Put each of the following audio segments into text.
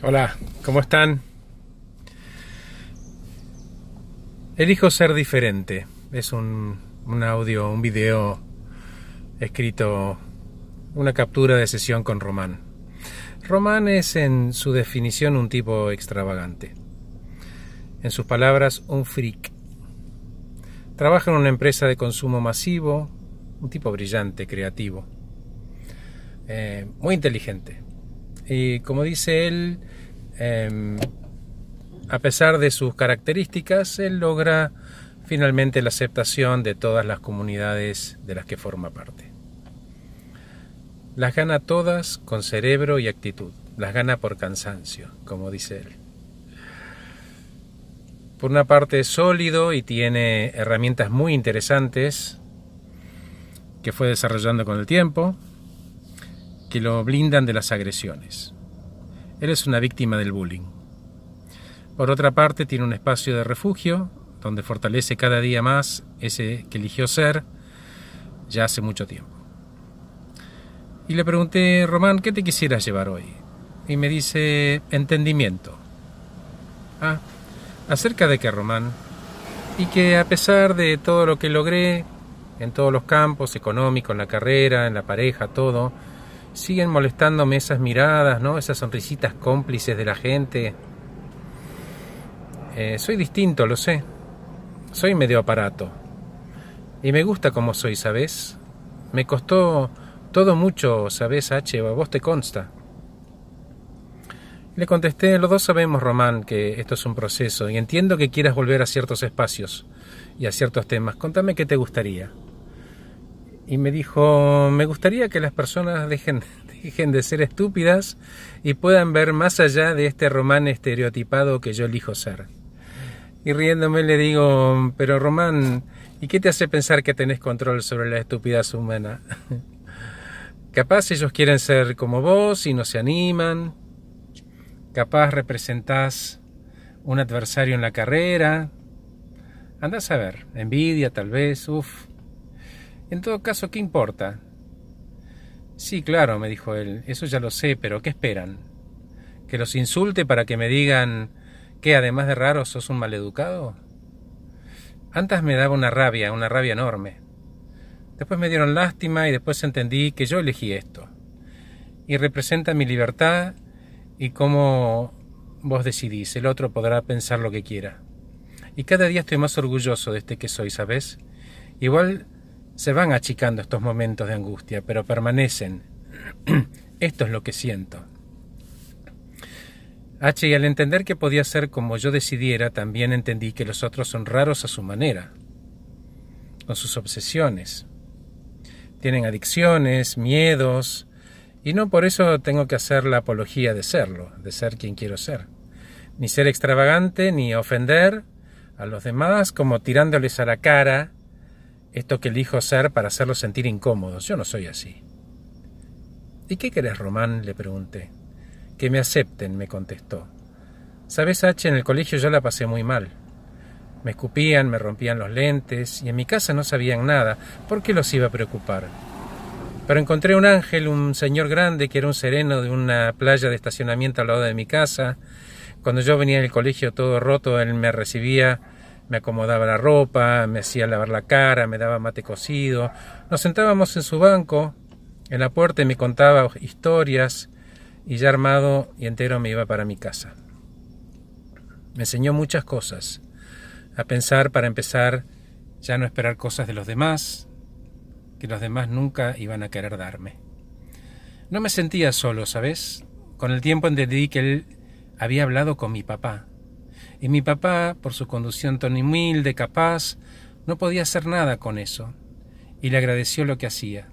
Hola, ¿cómo están? Elijo ser diferente. Es un, un, audio, un video escrito, una captura de sesión con Román. Román es en su definición un tipo extravagante. En sus palabras, un freak. Trabaja en una empresa de consumo masivo, un tipo brillante, creativo, eh, muy inteligente y como dice él, em, a pesar de sus características, él logra finalmente la aceptación de todas las comunidades de las que forma parte. Las gana todas con cerebro y actitud, las gana por cansancio, como dice él. Por una parte es sólido y tiene herramientas muy interesantes que fue desarrollando con el tiempo, que lo blindan de las agresiones. Él es una víctima del bullying. Por otra parte, tiene un espacio de refugio donde fortalece cada día más ese que eligió ser ya hace mucho tiempo. Y le pregunté, Román, ¿qué te quisieras llevar hoy? Y me dice, entendimiento. Ah, acerca de qué, Román. Y que a pesar de todo lo que logré en todos los campos, económico, en la carrera, en la pareja, todo, siguen molestándome esas miradas, ¿no? Esas sonrisitas cómplices de la gente. Eh, soy distinto, lo sé. Soy medio aparato. Y me gusta como soy, ¿sabes? Me costó todo mucho, ¿sabes, H? A vos te consta. Le contesté, los dos sabemos, Román, que esto es un proceso y entiendo que quieras volver a ciertos espacios y a ciertos temas. Contame qué te gustaría y me dijo, me gustaría que las personas dejen, de ser estúpidas y puedan ver más allá de este román estereotipado que yo elijo ser. Y riéndome le digo, pero Román, ¿y qué te hace pensar que tenés control sobre la estupidez humana? Capaz ellos quieren ser como vos y no se animan. Capaz representás un adversario en la carrera. Andás a ver, envidia tal vez, uff. En todo caso, ¿qué importa? Sí, claro, me dijo él, eso ya lo sé, pero ¿qué esperan? ¿Que los insulte para que me digan que además de raro sos un maleducado? Antes me daba una rabia, una rabia enorme. Después me dieron lástima y después entendí que yo elegí esto. Y representa mi libertad y cómo vos decidís, el otro podrá pensar lo que quiera. Y cada día estoy más orgulloso de este que soy, ¿sabes? Igual se van achicando estos momentos de angustia, pero permanecen. Esto es lo que siento. H, y al entender que podía ser como yo decidiera, también entendí que los otros son raros a su manera, con sus obsesiones. Tienen adicciones, miedos, y no por eso tengo que hacer la apología de serlo, de ser quien quiero ser. Ni ser extravagante, ni ofender a los demás como tirándoles a la cara esto que elijo ser para hacerlos sentir incómodos. Yo no soy así. ¿Y qué querés, Román? le pregunté. Que me acepten, me contestó. Sabes, H, en el colegio yo la pasé muy mal. Me escupían, me rompían los lentes, y en mi casa no sabían nada. ¿Por qué los iba a preocupar? Pero encontré un ángel, un señor grande que era un sereno de una playa de estacionamiento al lado de mi casa. Cuando yo venía del colegio todo roto, él me recibía me acomodaba la ropa, me hacía lavar la cara, me daba mate cocido. Nos sentábamos en su banco, en la puerta y me contaba historias y ya armado y entero me iba para mi casa. Me enseñó muchas cosas. A pensar, para empezar, ya no esperar cosas de los demás, que los demás nunca iban a querer darme. No me sentía solo, ¿sabes? Con el tiempo entendí que él había hablado con mi papá, y mi papá, por su conducción tan humilde, capaz, no podía hacer nada con eso, y le agradeció lo que hacía.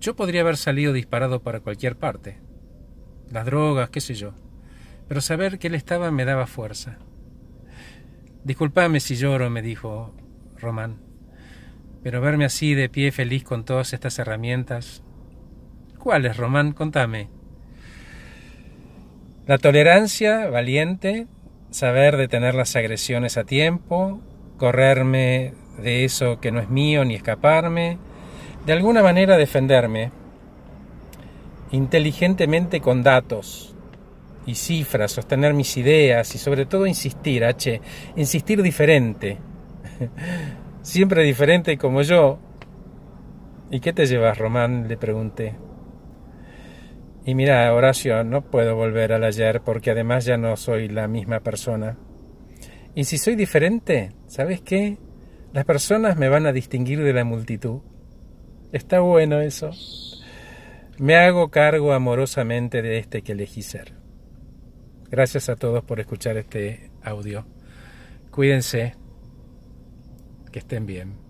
Yo podría haber salido disparado para cualquier parte, las drogas, qué sé yo, pero saber que él estaba me daba fuerza. Disculpame si lloro, me dijo Román, pero verme así de pie feliz con todas estas herramientas. ¿Cuáles, Román? Contame. La tolerancia, valiente, saber detener las agresiones a tiempo, correrme de eso que no es mío ni escaparme, de alguna manera defenderme, inteligentemente con datos y cifras, sostener mis ideas y sobre todo insistir, H, insistir diferente. Siempre diferente como yo. ¿Y qué te llevas, Román? le pregunté. Y mira, Horacio, no puedo volver al ayer porque además ya no soy la misma persona. Y si soy diferente, ¿sabes qué? Las personas me van a distinguir de la multitud. Está bueno eso. Me hago cargo amorosamente de este que elegí ser. Gracias a todos por escuchar este audio. Cuídense. Que estén bien.